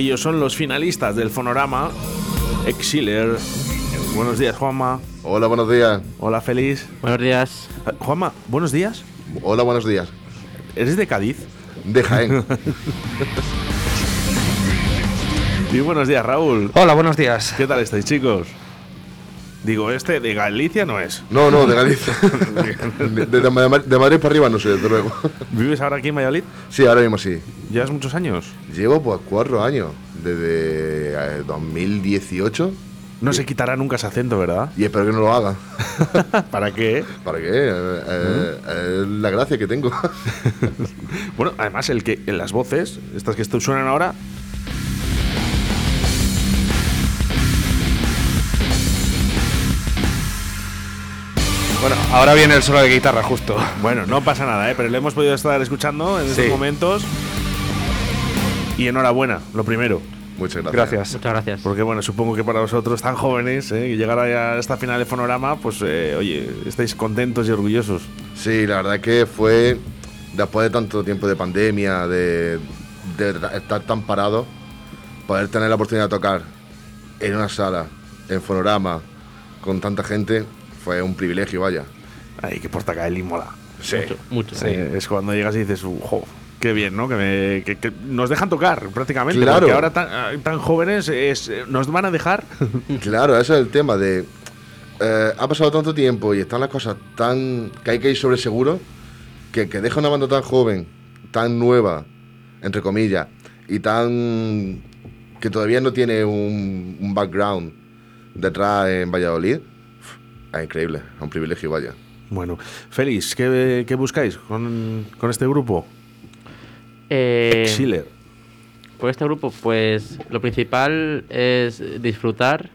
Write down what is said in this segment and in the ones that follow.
Ellos son los finalistas del Fonorama. Exiler. Buenos días, Juanma. Hola, buenos días. Hola, Feliz. Buenos días. Eh, Juanma, buenos días. Hola, buenos días. ¿Eres de Cádiz? De Jaén. Y buenos días, Raúl. Hola, buenos días. ¿Qué tal estáis, chicos? Digo, este de Galicia no es. No, no, de Galicia. de, de- de Madrid para arriba no sé, desde luego. ¿Vives ahora aquí en Valladolid? Sí, ahora mismo sí. ¿Llevas muchos años? Llevo pues cuatro años, desde eh, 2018, No se quitará nunca ese acento, ¿verdad? y espero que no lo haga. ¿Para qué? ¿Para qué? Eh, eh, Es la gracia que tengo. Bueno, además, el que en las voces, estas que suenan ahora, Bueno, ahora viene el solo de guitarra justo. bueno, no pasa nada, ¿eh? pero lo hemos podido estar escuchando en estos Sí. momentos. Y enhorabuena, lo primero. Muchas gracias. Gracias. Muchas gracias. Porque bueno, supongo que para vosotros tan jóvenes, ¿eh? y llegar a esta final de Fonorama, pues eh, oye, estáis contentos y orgullosos. Sí, la verdad que fue después de tanto tiempo de pandemia, de, de estar tan parado, poder tener la oportunidad de tocar en una sala, en Fonorama, con tanta gente, fue un privilegio, vaya. Ay, que porta cae el mola. Sí. Mucho, mucho. Eh, es cuando llegas y dices, jo, qué bien, ¿no? Que, me- que- que nos dejan tocar prácticamente. Claro. Porque ahora tan, ah, tan jóvenes es, eh, nos van a dejar. Claro, ese es el tema de... eh, ha pasado tanto tiempo y están las cosas tan... que hay que ir sobre seguro, que que deja una banda tan joven, tan nueva, entre comillas, y tan... que todavía no tiene un, un background detrás en Valladolid, es increíble, un privilegio, vaya. bueno, Félix, ¿qué, qué buscáis con, con este grupo? Eh, Schiller. por este grupo, pues lo principal es disfrutar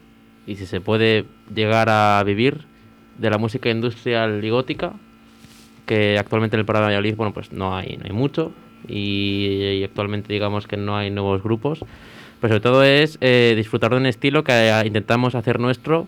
y si se puede llegar a vivir de la música industrial y gótica, que actualmente en el programa de Valladolid, bueno, pues no hay, no hay mucho y, y actualmente digamos que no hay nuevos grupos. Pero sobre todo es eh, disfrutar de un estilo que intentamos hacer nuestro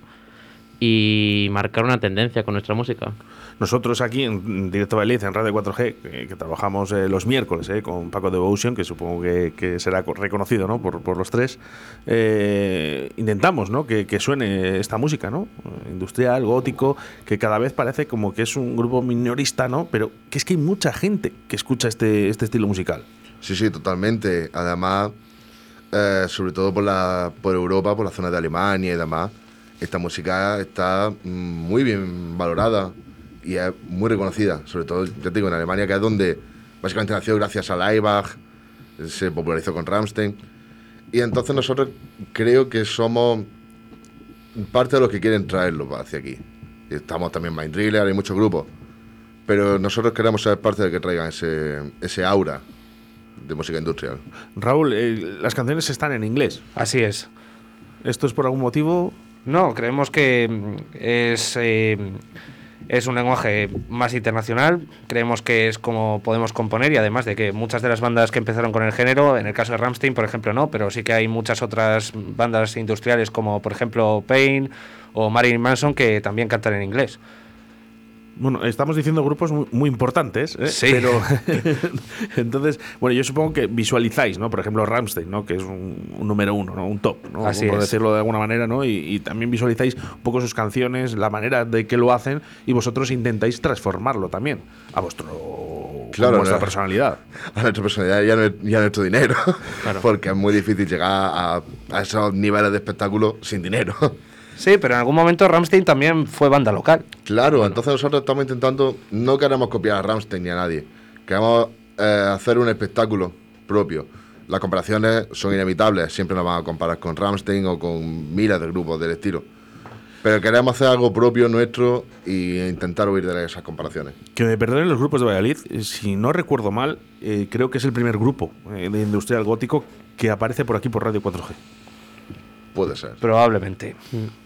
y marcar una tendencia con nuestra música. Nosotros aquí en Directo Valladolid, en Radio 4G, que, que trabajamos eh, los miércoles eh, con Paco Devotion, que supongo que, que será co- reconocido ¿no? por, por los tres, eh, intentamos ¿no? que, que suene esta música, ¿no? Eh, industrial, gótico, que cada vez parece como que es un grupo minorista, ¿no? pero que es que hay mucha gente que escucha este, este estilo musical. Sí, sí, totalmente. Además, eh, sobre todo por, la, por Europa, por la zona de Alemania y demás, esta música está mm, muy bien valorada y es muy reconocida. Sobre todo, ya te digo, en Alemania, que es donde básicamente nació gracias a Leibach, se popularizó con Rammstein. Y entonces nosotros creo que somos parte de los que quieren traerlo hacia aquí. Estamos también Mind Driller, hay muchos grupos. Pero nosotros queremos ser parte de que traigan ese, ese aura de música industrial. Raúl, eh, las canciones están en inglés. Así es. ¿Esto es por algún motivo? No, creemos que mm, es, eh, es un lenguaje más internacional. Creemos que es como podemos componer y además de que muchas de las bandas que empezaron con el género, en el caso de Ramstein, por ejemplo, no, pero sí que hay muchas otras bandas industriales como, por ejemplo, Pain o Marilyn Manson que también cantan en inglés. Bueno, estamos diciendo grupos muy, muy importantes, ¿eh? Sí. pero entonces, bueno, yo supongo que visualizáis, ¿no? Por ejemplo, Ramstein, ¿no? Que es un, un número uno, ¿no? Un top, ¿no? Así por es. decirlo de alguna manera, ¿no? Y, y también visualizáis un poco sus canciones, la manera de que lo hacen y vosotros intentáis transformarlo también a vuestro Claro, a vuestra ¿no? personalidad. a nuestra personalidad y a, y a nuestro dinero. Claro. Porque es muy difícil llegar a, a esos niveles de espectáculo sin dinero. Sí, pero en algún momento Ramstein también fue banda local. Claro, entonces nosotros estamos intentando, no queremos copiar a Rammstein ni a nadie. Queremos eh, hacer un espectáculo propio. Las comparaciones son inevitables, siempre nos van a comparar con Rammstein o con miles de grupos del estilo. Pero queremos hacer algo propio nuestro e intentar huir de esas comparaciones. Que me perdonen los grupos de Valladolid, eh, si no recuerdo mal, eh, creo que es el primer grupo eh, de industrial gótico que aparece por aquí por Radio 4G. Puede ser. Probablemente.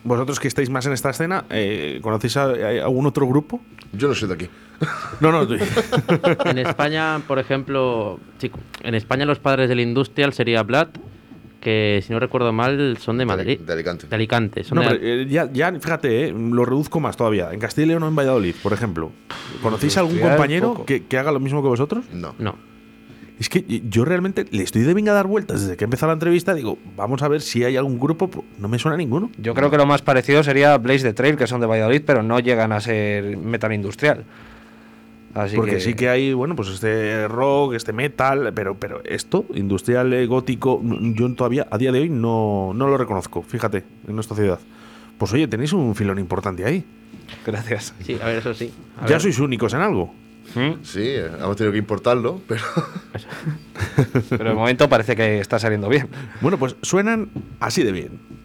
Vosotros que estáis más en esta escena, eh, ¿conocéis a, a algún otro grupo? Yo no soy de aquí. No, no, En España, por ejemplo, chico, en España los padres del industrial sería Blood, que si no recuerdo mal son de Madrid. De Alicante. De Alicante. Son No, de- pero, eh, ya, ya, fíjate, eh, lo reduzco más todavía. En Castilla y León o en Valladolid, por ejemplo. ¿Conocéis a algún compañero que, que haga lo mismo que vosotros? No. No. Es que yo realmente le estoy de venga a dar vueltas desde que empezó la entrevista. Digo, vamos a ver si hay algún grupo. pues, No me suena ninguno. Yo creo que lo más parecido sería Blaze the Trail, que son de Valladolid, pero no llegan a ser metal industrial. Así Porque que, sí que hay, bueno, pues este rock, este metal, pero, pero esto, industrial, eh, gótico, yo todavía a día de hoy no, no lo reconozco, fíjate, en nuestra ciudad. Pues oye, tenéis un filón importante ahí. Gracias. Sí, a ver, eso sí. A ya ver. sois únicos en algo. ¿Mm? Sí, hemos tenido que importarlo, pero Pero de momento parece que está saliendo bien. Bueno, pues suenan así de bien.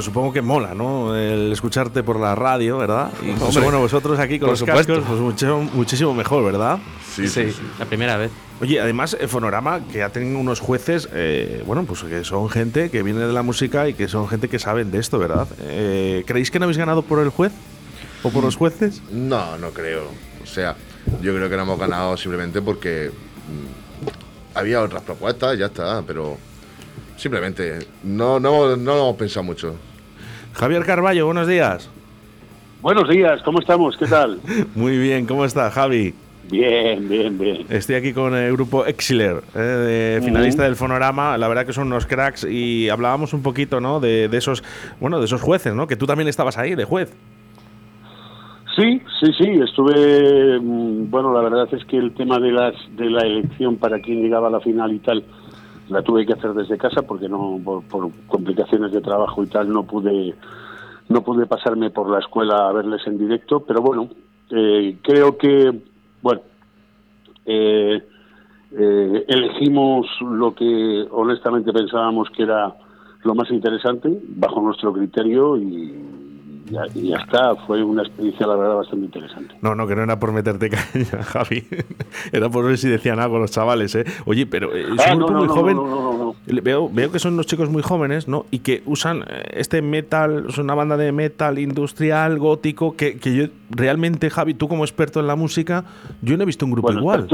Bueno, supongo que mola, ¿no? El escucharte por la radio, ¿verdad? Y pues, Hombre, bueno, vosotros aquí con por los supuesto. cascos, pues mucho- muchísimo mejor, ¿verdad? sí, sí, sí. La primera vez. Oye, además, eh, Fonorama, que ha tenido unos jueces, eh, bueno, pues que son gente que viene de la música y que son gente que saben de esto, ¿verdad? Eh, ¿Creéis que no habéis ganado por el juez? ¿O por los jueces? No, no creo. O sea, yo creo que no hemos ganado simplemente porque mm, había otras propuestas, ya está, pero simplemente no, no, no lo hemos pensado mucho. Javier Carballo, buenos días. Buenos días, ¿cómo estamos? ¿Qué tal? Muy bien, ¿cómo está, Javi? Bien, bien, bien. Estoy aquí con el grupo Exiler, eh, de finalista del Fonorama. La verdad que son unos cracks y hablábamos un poquito, ¿no? De, de esos, bueno, de esos jueces, ¿no? Que tú también estabas ahí, de juez. Sí, sí, sí, estuve, mm, bueno, la verdad es que el tema de las de la elección para quién llegaba a la final y tal, la tuve que hacer desde casa porque no por, complicaciones de trabajo y tal no pude no pude pasarme por la escuela a verles en directo, pero bueno, eh, creo que, bueno, eh, eh, elegimos lo que honestamente pensábamos que era lo más interesante bajo nuestro criterio y ya, y ya está. Fue una experiencia, la verdad, bastante interesante. No, no, que no era por meterte caña, Javi. Era por ver si decían algo los chavales, ¿eh? Oye, pero eh, es Ah, un no, grupo no, muy no, joven. no, no, no, no. Le- Veo, veo que son unos chicos muy jóvenes, ¿no? Y que usan eh, este metal, es una banda de metal industrial, gótico, que, que yo realmente, Javi, tú como experto en la música, yo no he visto un grupo Bueno, igual.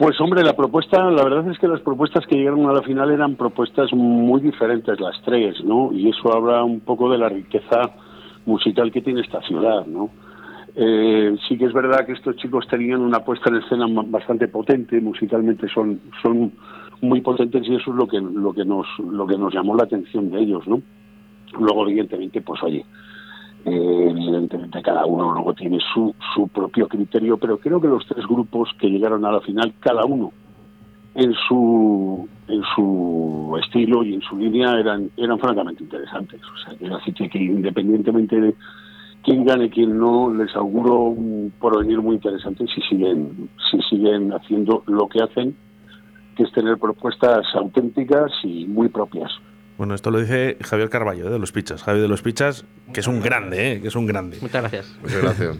Pues hombre, la propuesta, la verdad es que las propuestas que llegaron a la final eran propuestas muy diferentes las tres, ¿no? Y eso habla un poco de la riqueza musical que tiene esta ciudad, ¿no? Eh, sí que es verdad que estos chicos tenían una puesta en escena bastante potente, musicalmente son, son muy potentes y eso es lo que, lo que nos, lo que nos llamó la atención de ellos, ¿no? Luego, evidentemente, pues oye, evidentemente cada uno luego tiene su, su propio criterio, pero creo que los tres grupos que llegaron a la final, cada uno en su en su estilo y en su línea eran eran francamente interesantes. O sea, quiero decir que independientemente de quién gane, quién no, les auguro un porvenir muy interesante si siguen si siguen haciendo lo que hacen, que es tener propuestas auténticas y muy propias. Bueno, esto lo dice Javier Carballo, ¿eh? de Los Pichas. Javier de Los Pichas, que es un grande, ¿eh? que es un grande. Muchas gracias. Muchas gracias.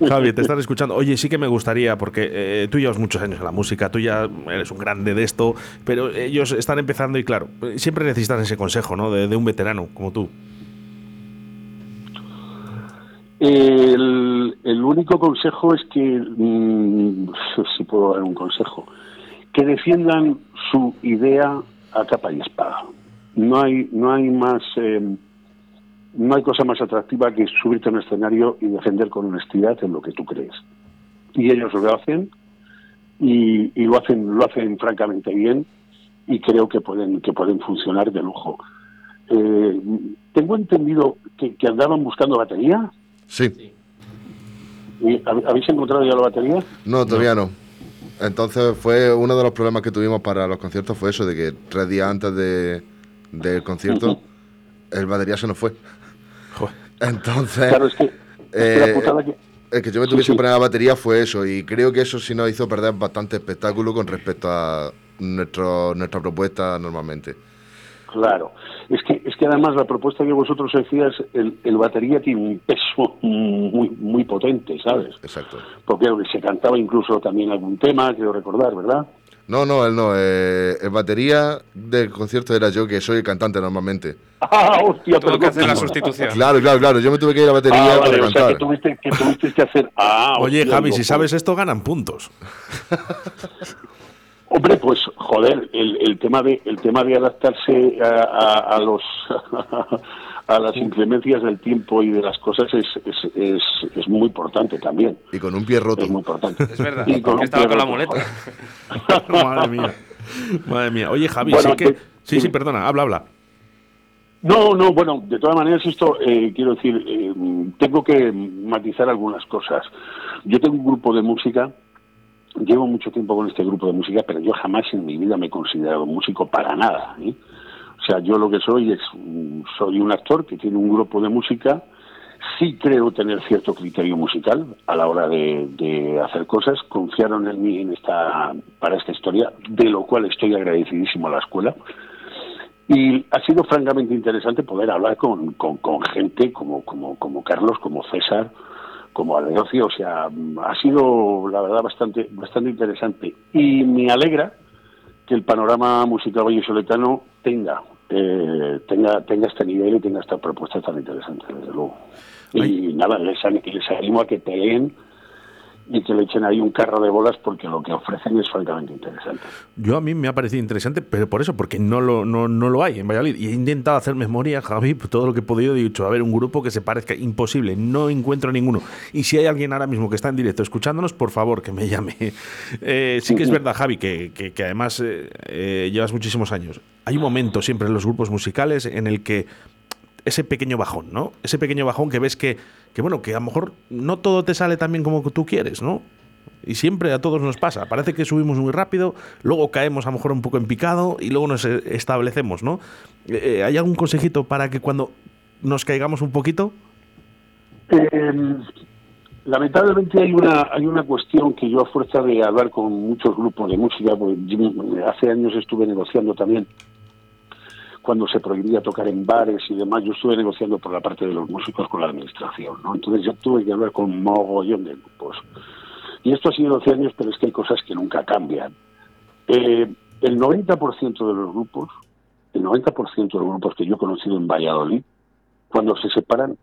Javi, te están escuchando. Oye, sí que me gustaría, porque eh, tú llevas muchos años en la música, tú ya eres un grande de esto, pero ellos están empezando y claro, siempre necesitan ese consejo, ¿no? De, de un veterano como tú. El, el, único consejo es que, mmm, si puedo dar un consejo, que defiendan su idea a capa y espada no hay no hay más eh, no hay cosa más atractiva que subirte a un escenario y defender con honestidad en lo que tú crees. Y ellos lo hacen y, y lo hacen lo hacen francamente bien y creo que pueden que pueden funcionar de lujo. Eh, tengo entendido que, que, andaban buscando batería. Sí. Habéis encontrado ya la batería no todavía no. no. Entonces fue uno de los problemas que tuvimos para los conciertos fue eso de que tres días antes de, del concierto, uh -huh. el batería se nos fue. Joder. Entonces, claro, es que, es eh, que, el que yo me tuviese sí, sí. que poner la batería fue eso, y creo que eso sí nos hizo perder bastante espectáculo con respecto a nuestro, nuestra propuesta normalmente. Claro, es que es que además la propuesta que vosotros decías, el, el batería tiene un peso muy muy potente, ¿sabes? Exacto. Porque se cantaba incluso también algún tema, quiero recordar, ¿verdad? No, no, él no. Eh, el batería del concierto era yo, que soy el cantante normalmente. Ah, hostia, Tuvo que hacer la sustitución. Claro, claro, claro. Yo me tuve que ir a la batería ah, para vale, cantar. O sea, que tuviste, que tuviste que hacer. Ah, Oye, hostia, Javi, si sabes esto, ganan puntos. Hombre, pues joder, el, el tema de el tema de adaptarse a, a, a los a las inclemencias del tiempo y de las cosas es, es, es, es, muy importante también. Y con un pie roto. Es muy importante. Es verdad, Y con estaba pie con la roto, muleta. Madre mía. Madre mía. Oye, Javi, Bueno, sí que. que- Sí, sí, perdona, habla, habla. No, no, bueno, de todas maneras esto, eh, quiero decir, eh, tengo que matizar algunas cosas. Yo tengo un grupo de música, llevo mucho tiempo con este grupo de música, pero yo jamás en mi vida me he considerado músico para nada. ¿eh? Sea, yo lo que soy es, soy un actor que tiene un grupo de música, sí creo tener cierto criterio musical a la hora de, hacer cosas, confiaron en mí en esta, para esta historia, de lo cual estoy agradecidísimo a la escuela. Y ha sido francamente interesante poder hablar con, con, con gente como, como, como Carlos, como César, como Aleocio, o sea, ha sido la verdad bastante, bastante interesante. Y me alegra que el panorama musical vallisoletano tenga, eh, tenga, tenga este nivel y tenga estas propuestas tan interesantes, desde luego. Y nada, les, les animo a que peleen y que le echen ahí un carro de bolas porque lo que ofrecen es francamente interesante. Yo a mí me ha parecido interesante, pero por eso, porque no lo, no, no lo hay en Valladolid. Y he intentado hacer memoria, Javi, todo lo que he podido. He dicho, a ver, un grupo que se parezca imposible. No encuentro ninguno. Y si hay alguien ahora mismo que está en directo escuchándonos, por favor, que me llame. Eh, sí que es verdad, Javi, que, que, que además eh, eh, llevas muchísimos años. Hay un momento siempre en los grupos musicales en el que ese pequeño bajón, ¿no? Ese pequeño bajón que ves que, que, bueno, que a lo mejor no todo te sale tan bien como tú quieres, ¿no? Y siempre a todos nos pasa. Parece que subimos muy rápido, luego caemos a lo mejor un poco en picado y luego nos eh, establecemos, ¿no? Eh, ¿Hay algún consejito para que cuando nos caigamos un poquito? Eh, lamentablemente hay una hay una cuestión que yo a fuerza de hablar con muchos grupos de música, hace años estuve negociando también cuando se prohibía tocar en bares y demás, yo estuve negociando por la parte de los músicos con la administración, ¿no? Entonces yo tuve que hablar con un mogollón de grupos. Y esto ha sido 12 años, pero es que hay cosas que nunca cambian. Eh, el 90% de los grupos, el 90% de los grupos que yo he conocido en Valladolid, cuando se separan,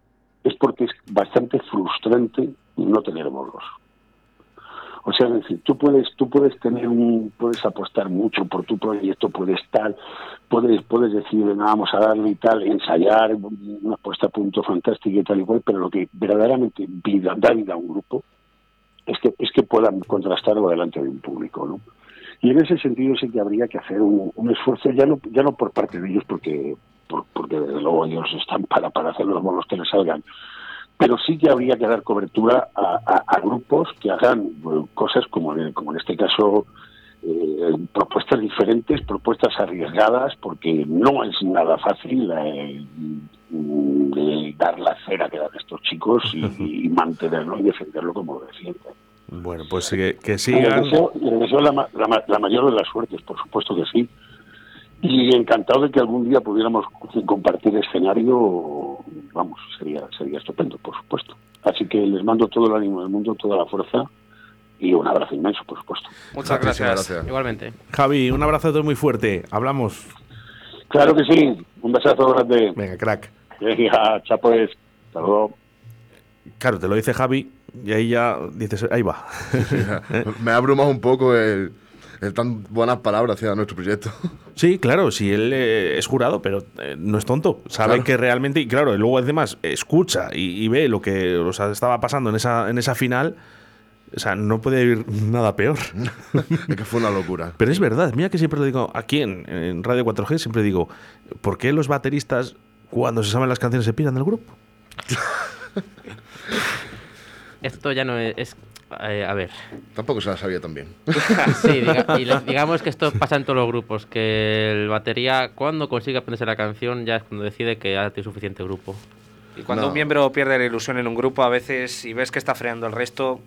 es porque es bastante frustrante no tener bolos. O sea, es decir, tú puedes, tú puedes tener un, puedes apostar mucho por tu proyecto, puedes tal, puedes, puedes decir, vamos a darle y tal, ensayar, una puesta a punto fantástica y tal y cual, pero lo que verdaderamente vida, da vida a un grupo es que, es que puedan contrastarlo delante de un público, ¿no? Y en ese sentido sí que habría que hacer un, esfuerzo, ya no, ya no por parte de ellos, porque, por- porque desde luego ellos están para, para hacer los bolos que les salgan, pero sí que habría que dar cobertura a, a- a grupos que hagan cosas como en, como en este caso eh, propuestas diferentes, propuestas arriesgadas, porque no es nada fácil eh, eh, dar la cera que dan estos chicos y, y mantenerlo y defenderlo como lo defienden. Bueno, pues que, que les sigan. deseo, les deseo la, la la mayor de las suertes, por supuesto que sí. Y encantado de que algún día pudiéramos compartir escenario, vamos, sería, sería estupendo, por supuesto. Así que les mando todo el ánimo del mundo, toda la fuerza y un abrazo inmenso, por supuesto. Muchas gracias. Igualmente. Javi, un abrazo a todos muy fuerte. Hablamos. Claro que sí, un besazo grande. Venga, crack. Venga, chapos, hasta luego. Claro, te lo dice Javi y ahí ya dices, ahí va. Me ha abrumado un poco el tan buenas palabras hacia nuestro proyecto. Sí, claro, si él eh, es jurado, pero eh, no es tonto. Sabe Claro. que realmente, y claro, y luego además escucha y, y ve lo que o sea, estaba pasando en esa, en esa final. O sea, no puede ir nada peor. es que fue una locura. Pero es verdad, mira que siempre lo digo aquí en, en Radio 4G, siempre digo, ¿por qué los bateristas cuando se saben las canciones se piran del grupo? Esto ya no es... es, eh, a ver. Tampoco se la sabía tan bien. Sí, diga- y digamos que esto pasa en todos los grupos, que el batería cuando consigue aprenderse la canción ya es cuando decide que ya tiene suficiente grupo. Y cuando No. un miembro pierde la ilusión en un grupo, a veces, si ves que está freando el resto,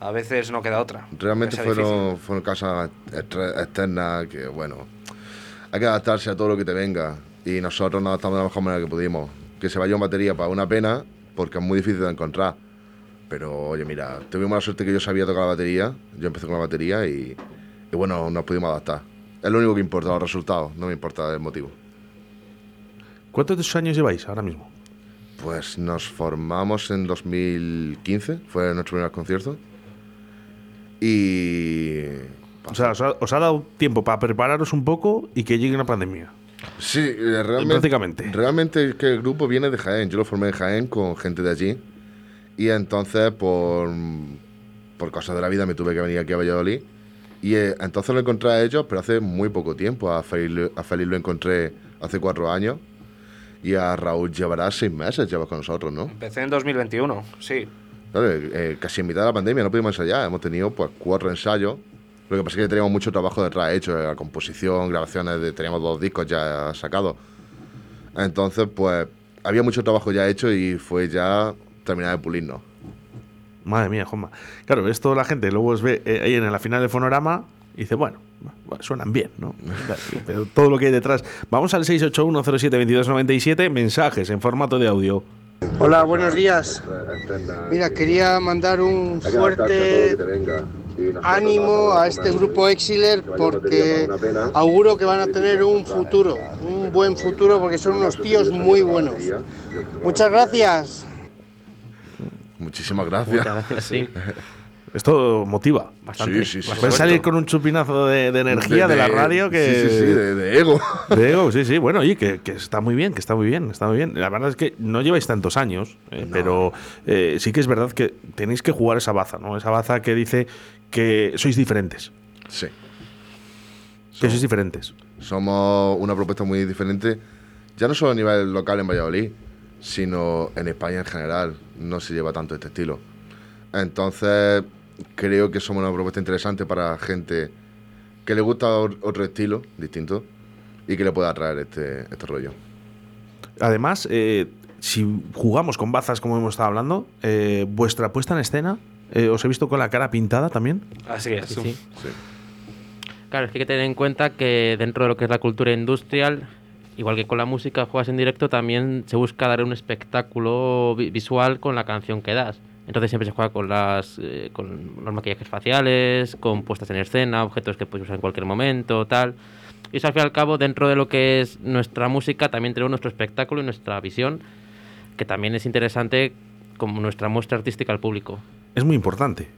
a veces no queda otra. Realmente fueron, fueron cosas extra- externas que, bueno, hay que adaptarse a todo lo que te venga. Y nosotros nos adaptamos de la mejor manera que pudimos. Que se vaya en batería para una pena, porque es muy difícil de encontrar. Pero, oye, mira, tuvimos la suerte que yo sabía tocar la batería. Yo empecé con la batería y, y bueno, nos pudimos adaptar. Es lo único que importa, los resultados, no me importa el motivo. ¿Cuántos años lleváis ahora mismo? Pues nos formamos en 2015, fue nuestro primer concierto. Y. O sea, os ha, os ha dado tiempo para prepararos un poco y que llegue una pandemia. Sí, eh, realmente. Prácticamente. Realmente es que el grupo viene de Jaén. Yo lo formé en Jaén con gente de allí. Y entonces, por, por cosas de la vida, me tuve que venir aquí a Valladolid. Y eh, entonces lo encontré a ellos, pero hace muy poco tiempo. A Félix, lo- a Félix lo encontré hace cuatro años. Y a Raúl llevará seis meses, lleva con nosotros, ¿no? Empecé en 2021, sí. Claro, eh, casi en mitad de la pandemia no pudimos ensayar. Hemos tenido pues cuatro ensayos. Lo que pasa es que teníamos mucho trabajo detrás hecho, eh, la composición, grabaciones, de- teníamos dos discos ya sacados. Entonces, pues había mucho trabajo ya hecho y fue ya terminar de pulirnos. Madre mía, Juanma. Claro, esto la gente luego os ve eh, ahí en la final del fonorama y dice, bueno, bueno, suenan bien, ¿no? Pero todo lo que hay detrás. Vamos al 681072297, mensajes en formato de audio. Hola, buenos días. Mira, quería mandar un fuerte ánimo a este grupo Exiler porque auguro que van a tener un futuro, un buen futuro porque son unos tíos muy buenos. Muchas gracias. Muchísimas gracias. Muchas gracias, sí. Esto motiva. Bastante. Sí, sí, sí. Salir con un chupinazo de, de energía de, la radio que... Sí, sí, sí, de, de ego. de ego, sí, sí. Bueno, que, que está muy bien, que está muy bien, está muy bien. La verdad es que no lleváis tantos años, eh, pero eh, sí que es verdad que tenéis que jugar esa baza, ¿no? Esa baza que dice que sois diferentes. Sí. Que sois diferentes. Somos una propuesta muy diferente, ya no solo a nivel local en Valladolid, sino en España en general. No se lleva tanto este estilo. Entonces, creo que somos una propuesta interesante para gente que le gusta otro estilo distinto y que le pueda atraer este, este rollo. Además, eh, si jugamos con bazas como hemos estado hablando, eh, vuestra puesta en escena, eh, os he visto con la cara pintada también. Así es. Sí, sí. Sí. Claro, es que hay que tener en cuenta que dentro de lo que es la cultura industrial, igual que con la música juegas en directo, también se busca dar un espectáculo vi- visual con la canción que das. Entonces siempre se juega con las eh, con los maquillajes faciales, con puestas en escena, objetos que puedes usar en cualquier momento, tal. Y eso al fin y al cabo, dentro de lo que es nuestra música, también tenemos nuestro espectáculo y nuestra visión, que también es interesante como nuestra muestra artística al público. Es muy importante.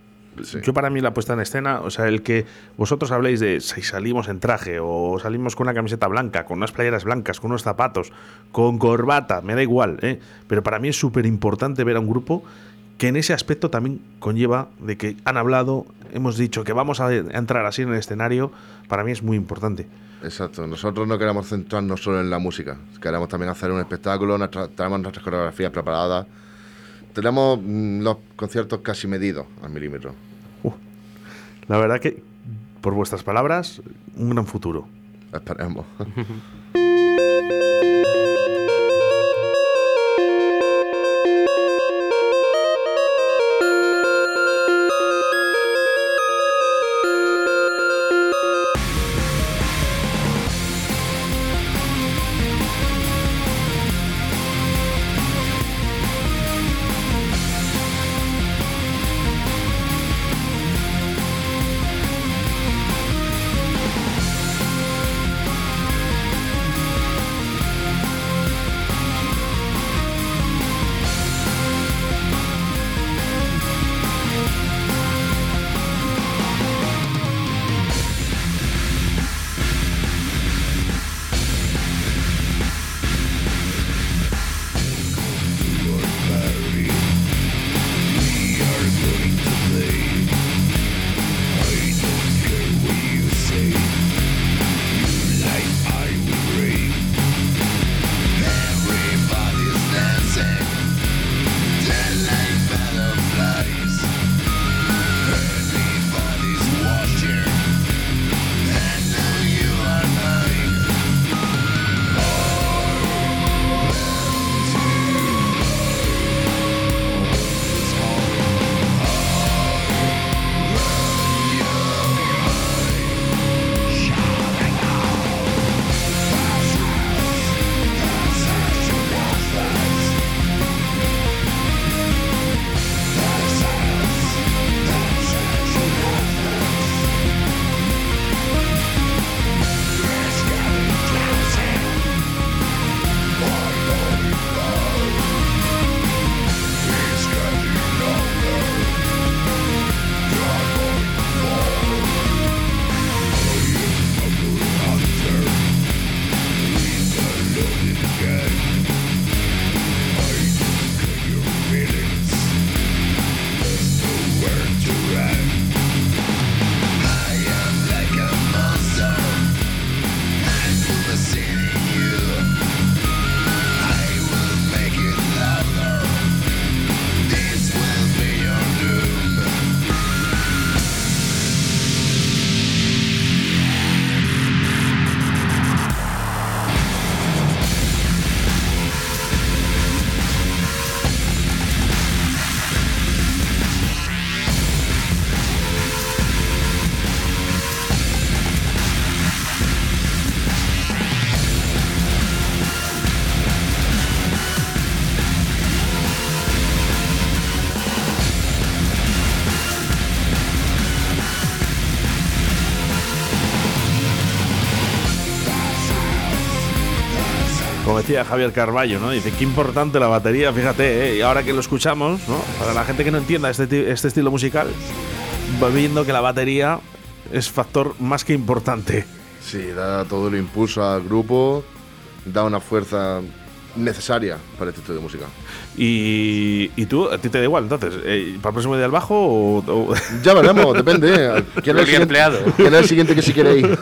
Yo para mí la puesta en escena, o sea, el que vosotros habléis de si salimos en traje o salimos con una camiseta blanca, con unas playeras blancas, con unos zapatos, con corbata, me da igual, ¿eh? pero para mí es súper importante ver a un grupo que en ese aspecto también conlleva de que han hablado, hemos dicho que vamos a entrar así en el escenario, para mí es muy importante. Exacto, nosotros no queremos centrarnos solo en la música, queremos también hacer un espectáculo, tenemos nuestras coreografías preparadas, tenemos mm, los conciertos casi medidos al milímetro. Uh, la verdad que, por vuestras palabras, un gran futuro. Esperemos. decía Javier Carballo, ¿no? Dice, qué importante la batería, fíjate, ¿eh? ahora que lo escuchamos, ¿no? Para la gente que no entienda este, este estilo musical, va viendo que la batería es factor más que importante. Sí, da todo el impulso al grupo, da una fuerza necesaria para este estilo de música. Y, y tú, a ti te da igual, entonces, eh, ¿para el próximo día al bajo o, Ya veremos, depende. ¿Quién es, el empleado? ¿Quién es el siguiente que si quiere ir?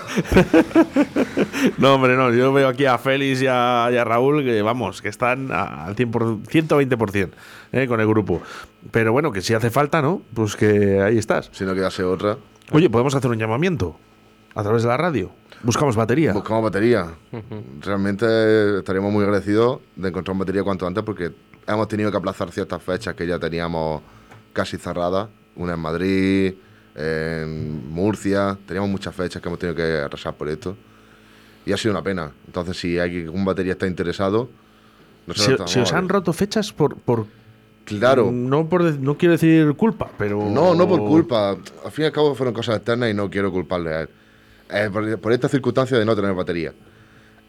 no, hombre, no. Yo veo aquí a Félix y a, Raúl que, vamos, que están al 120% eh, con el grupo. Pero bueno, que si hace falta, ¿no? Pues que ahí estás. Si no quedase otra. Oye, podemos hacer un llamamiento a través de la radio. Buscamos batería. Buscamos batería. Realmente estaríamos muy agradecidos de encontrar batería cuanto antes porque hemos tenido que aplazar ciertas fechas que ya teníamos casi cerradas. Una en Madrid, en Murcia. Teníamos muchas fechas que hemos tenido que arrasar por esto. Y ha sido una pena. Entonces, si hay un batería está interesado. Si, si os han roto fechas por, por Claro. No, por, no quiero decir culpa, pero. No, no por culpa. Al fin y al cabo fueron cosas externas y no quiero culparle a él. Eh, por, esta circunstancia de no tener batería.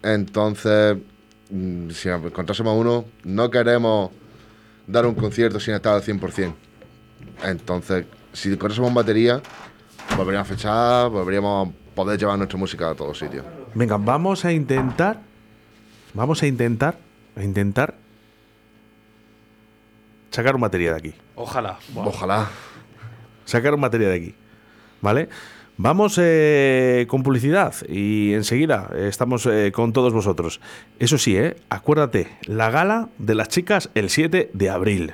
Entonces, mm, si encontrásemos uno, no queremos dar un concierto sin estar al 100%. Entonces, si con esa batería, volveríamos a fechar, volveríamos a poder llevar nuestra música a todos sitios. Venga, vamos a intentar. Vamos a intentar. A intentar. Sacar un batería de aquí. Ojalá. Ojalá. Sacar un batería de aquí. ¿Vale? Vamos eh, con publicidad y enseguida estamos eh, con todos vosotros. Eso sí, eh, acuérdate, la gala de las chicas el 7 de abril.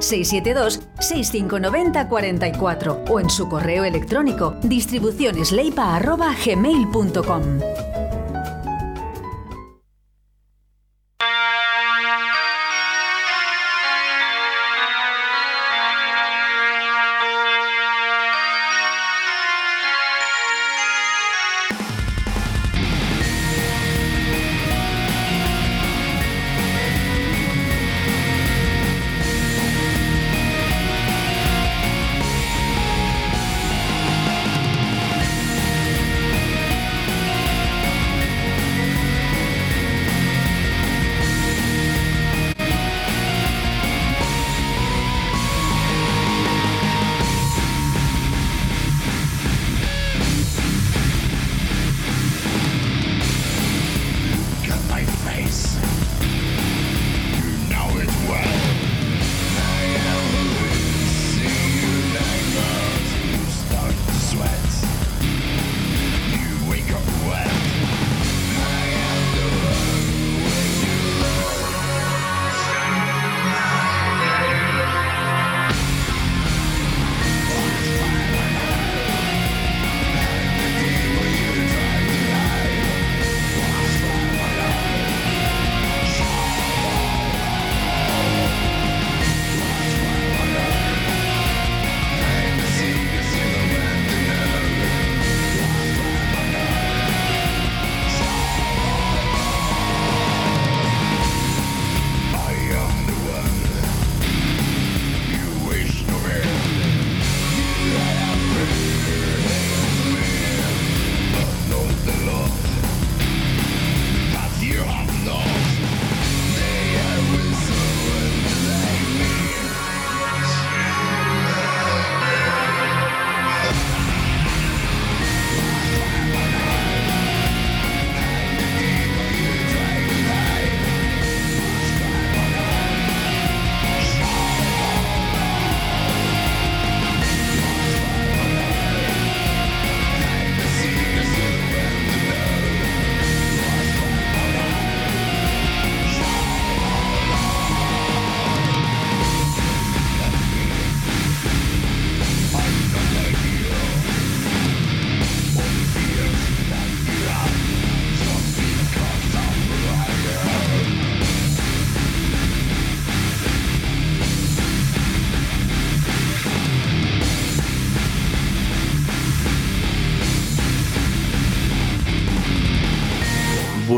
672-6590-44 o en su correo electrónico distribucionesleipa.gmail.com.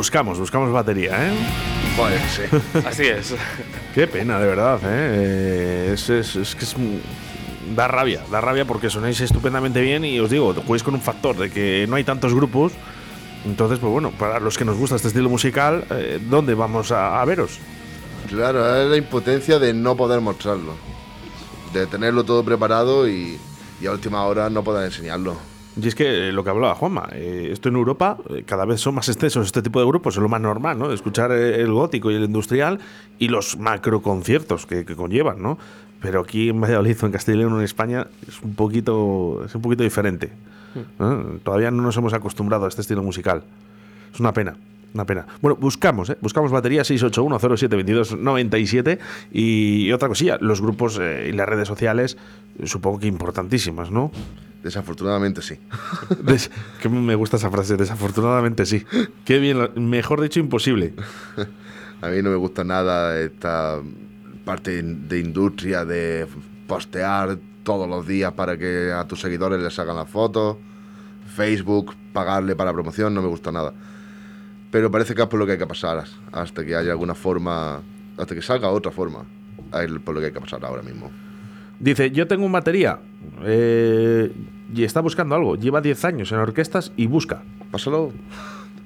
buscamos, buscamos batería, ¿eh? Pues sí. Así es. Qué pena, de verdad, ¿eh? Eh, es, es- es que es, da rabia, da rabia porque sonáis estupendamente bien y os digo, jugáis con un factor de que no hay tantos grupos. Entonces, pues bueno, para los que nos gusta este estilo musical, eh, ¿dónde vamos a, a veros? Claro, es la impotencia de no poder mostrarlo. De tenerlo todo preparado y, y a última hora no poder enseñarlo. Y es que eh, lo que hablaba Juanma, eh, esto en Europa eh, cada vez son más extensos este tipo de grupos, es lo más normal, ¿no? Escuchar eh, el gótico y el industrial y los macro conciertos que, que conllevan, ¿no? Pero aquí en Valladolid o en Castilla y en España es un poquito, es un poquito diferente. ¿no? Todavía no nos hemos acostumbrado a este estilo musical. Es una pena. Una pena. Bueno, buscamos, ¿eh? Buscamos batería 681072297 y, y otra cosilla, los grupos eh, y las redes sociales, supongo que importantísimas, ¿no? Desafortunadamente sí. Des- que me gusta esa frase, desafortunadamente sí. Qué bien, mejor dicho, imposible. A mí no me gusta nada esta parte de industria de postear todos los días para que a tus seguidores les hagan las fotos. Facebook, pagarle para promoción, no me gusta nada. Pero parece que es por lo que hay que pasar hasta que haya alguna forma, hasta que salga otra forma. Es por lo que hay que pasar ahora mismo. Dice, yo tengo un batería eh, y está buscando algo. Lleva 10 años en orquestas y busca. Pásalo.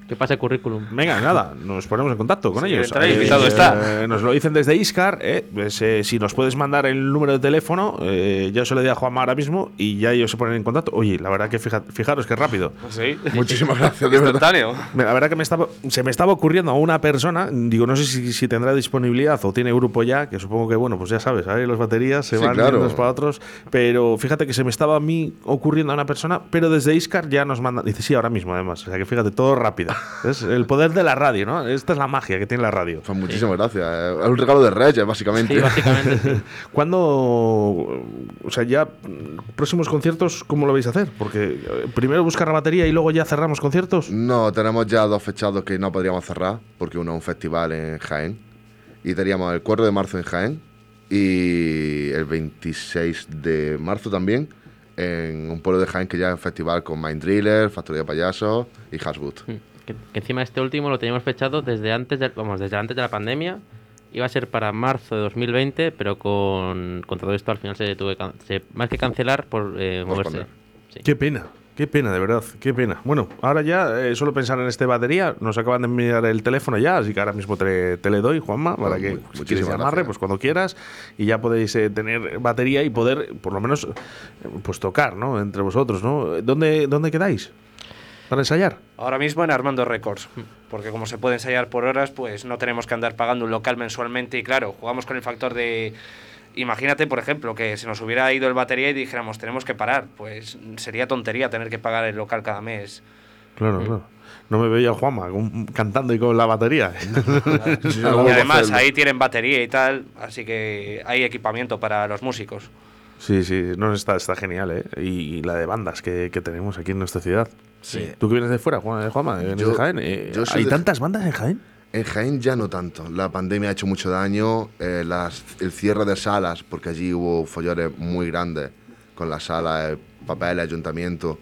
¿Qué pasa el currículum? Venga, nada, nos ponemos en contacto con Sí, ellos. entra, está. eh, nos lo dicen desde Iscar. eh, pues, eh, si nos puedes mandar el número de teléfono, eh, ya se lo di a Juanma ahora mismo y ya ellos se ponen en contacto. Oye, la verdad que fija- fijaros que rápido. Sí. Muchísimas gracias, de verdad. La verdad que me estaba, se me estaba ocurriendo a una persona, digo, no sé si, si tendrá disponibilidad o tiene grupo ya, que supongo que, bueno, pues ya sabes, ahí las baterías se Sí, van claro. de unos para otros, pero fíjate que se me estaba a mí ocurriendo a una persona, pero desde Iscar ya nos manda, dice, sí, ahora mismo además, o sea que fíjate, todo rápido. Es el poder de la radio, ¿no? Esta es la magia que tiene la radio. Pues muchísimas gracias. Es un regalo de Reyes, básicamente. Sí, básicamente. sí. ¿Cuándo, o sea, ya mm, próximos conciertos, cómo lo vais a hacer? Porque eh, primero buscar la batería y luego ya cerramos conciertos. No, tenemos ya dos fechados que no podríamos cerrar, porque uno es un festival en Jaén. Y teníamos el 4 de marzo en Jaén y el 26 de marzo también en un pueblo de Jaén que ya es un festival con Mind Driller, Factoría de Payasos y Haswood. Que, que encima este último lo teníamos fechado desde antes de, vamos, desde antes de la pandemia. Iba a ser para marzo de 2020, pero con, con todo esto al final se tuvo que can- se- más que cancelar por eh, moverse. Sí. Qué pena, qué pena, de verdad, qué pena. Bueno, ahora ya eh, solo pensar en este batería, nos acaban de enviar el teléfono ya, así que ahora mismo te, te le doy, Juanma, para que si quieres gracias. pues cuando quieras, y ya podéis eh, tener batería y poder, por lo menos, eh, pues tocar, ¿no? Entre vosotros, ¿no? ¿Dónde, dónde quedáis? ¿Para ensayar? Ahora mismo en Armando Records, porque como se puede ensayar por horas, pues no tenemos que andar pagando un local mensualmente y claro, jugamos con el factor de... Imagínate, por ejemplo, que se nos hubiera ido el batería y dijéramos tenemos que parar, pues sería tontería tener que pagar el local cada mes. Claro, claro. No me veía a Juanma cantando y con la batería. Y además ahí tienen batería y tal, así que hay equipamiento para los músicos. sí, sí, no, está, está genial, ¿eh? Y, la de bandas que, que tenemos aquí en nuestra ciudad. Sí. ¿Tú que vienes de fuera, Juan- Juanma? ¿Vienes Yo- de Jaén? Eh, yo ¿Hay de- tantas bandas en Jaén? En Jaén ya no tanto. La pandemia ha hecho mucho daño. eh, las- el cierre de salas, porque allí hubo follones muy grandes con las salas, el papel, el ayuntamiento.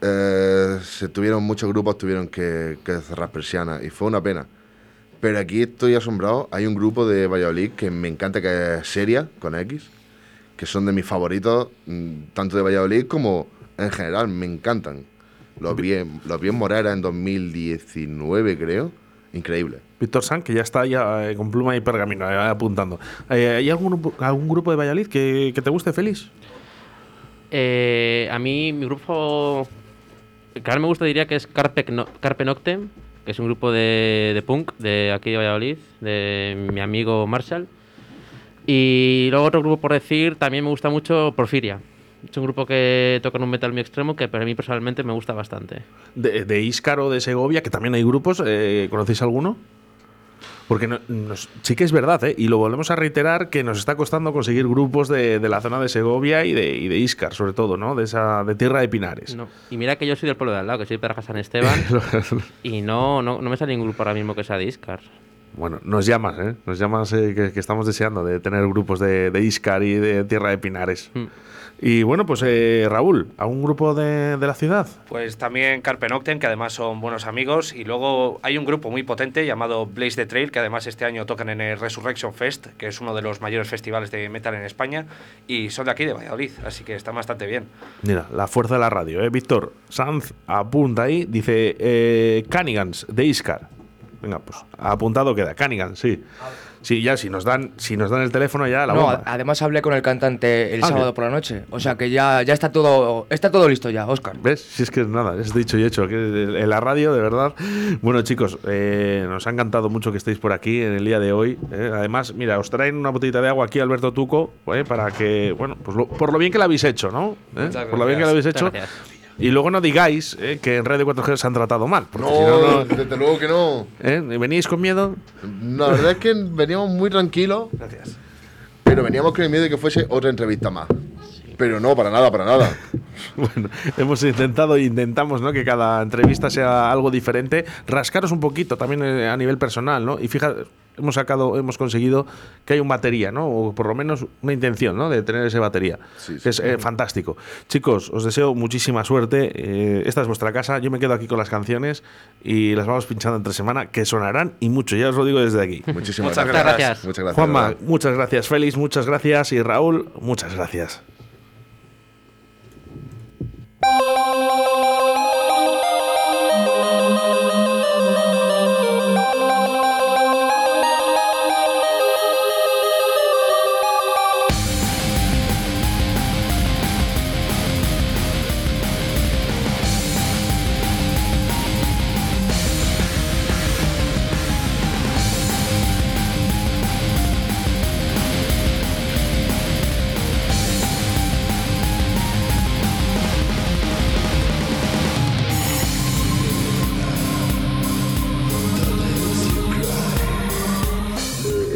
Eh, se tuvieron muchos grupos, tuvieron que, que cerrar persianas y fue una pena. Pero aquí estoy asombrado. Hay un grupo de Valladolid que me encanta, que es Seria, con X, que son de mis favoritos, mm, tanto de Valladolid como en general. Me encantan. Los vi en, los vi en Morera en 2019, creo. Increíble. Víctor San, que ya está ya eh, con pluma y pergamino eh, apuntando. Eh, ¿Hay algún, grupo- algún grupo de Valladolid que, que te guste, Félix? Eh, a mí, mi grupo el que ahora me gusta diría que es Carpe, No- Carpe Noctem, que es un grupo de, de punk de aquí de Valladolid, de mi amigo Marshall. Y luego otro grupo por decir, también me gusta mucho Porfiria. Es un grupo que toca en un metal muy extremo que para mí personalmente me gusta bastante. De, de Íscaro, de Segovia, que también hay grupos. eh, ¿Conocéis alguno? Porque no- nos- sí que es verdad, ¿eh? y lo volvemos a reiterar, que nos está costando conseguir grupos de, de la zona de Segovia y de, y de Íscar, sobre todo, ¿no? De esa de Tierra de Pinares. No. Y mira que yo soy del pueblo de al lado, que soy de Paraja San Esteban, y no, no, no me sale ningún grupo ahora mismo que sea de Iscar. Bueno, nos llamas, ¿eh? Nos llamas eh, que, que estamos deseando de tener grupos de, de Íscar y de Tierra de Pinares. Mm. Y bueno, pues eh, Raúl, ¿a un grupo de, de la ciudad? Pues también Carpe Noctem, que además son buenos amigos. Y luego hay un grupo muy potente llamado Blaze the Trail, que además este año tocan en el Resurrection Fest, que es uno de los mayores festivales de metal en España. Y son de aquí, de Valladolid, así que están bastante bien. Mira, la fuerza de la radio, ¿eh? Víctor Sanz apunta ahí, dice eh, Canigans de Iscar. Venga, pues apuntado queda, Canigans, sí. Sí, ya si nos dan, si nos dan el teléfono ya la No, bomba. además hablé con el cantante el Ah, sábado por la noche. O sea que ya, ya está todo está todo listo ya, Oscar. ¿Ves? Si es que es nada, es dicho y hecho. Que en la radio, de verdad. Bueno, chicos, eh, nos ha encantado mucho que estéis por aquí en el día de hoy. eh. Además, mira, os traen una botellita de agua aquí, Alberto Tuco, eh, para que, bueno, pues lo- por lo bien que lo habéis hecho, ¿no? Eh, Por lo bien que lo habéis hecho. gracias. Y luego no digáis eh, que en Radio 4G se han tratado mal. No, si no, no desde luego que no. ¿eh? ¿Venís con miedo? La verdad es que veníamos muy tranquilos, Gracias. pero veníamos con el miedo de que fuese otra entrevista más. Pero no, para nada, para nada. Bueno, hemos intentado e intentamos ¿no? que cada entrevista sea algo diferente, rascaros un poquito también eh, a nivel personal, ¿no? Y fíjate, hemos sacado, hemos conseguido que haya un batería, ¿no? O por lo menos una intención, ¿no? De tener ese batería, Sí, sí. que es eh, fantástico. Chicos, os deseo muchísima suerte. eh, esta es vuestra casa. Yo me quedo aquí con las canciones y las vamos pinchando entre semana, que sonarán y mucho. Ya os lo digo desde aquí. Muchísimas Muchas gracias. gracias. Muchas gracias. Juanma, muchas gracias. Félix, muchas gracias. Y Raúl, muchas gracias.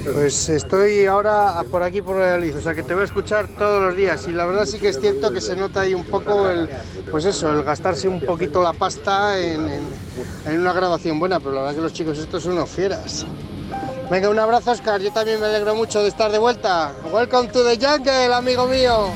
Pues estoy ahora por aquí por Valladolid, o sea que te voy a escuchar todos los días y la verdad sí que es cierto que se nota ahí un poco el, pues eso, el gastarse un poquito la pasta en, en- en una grabación buena, pero la verdad que los chicos estos son unos fieras. Venga, un abrazo Oscar, yo también me alegro mucho de estar de vuelta. Welcome to the jungle, amigo mío.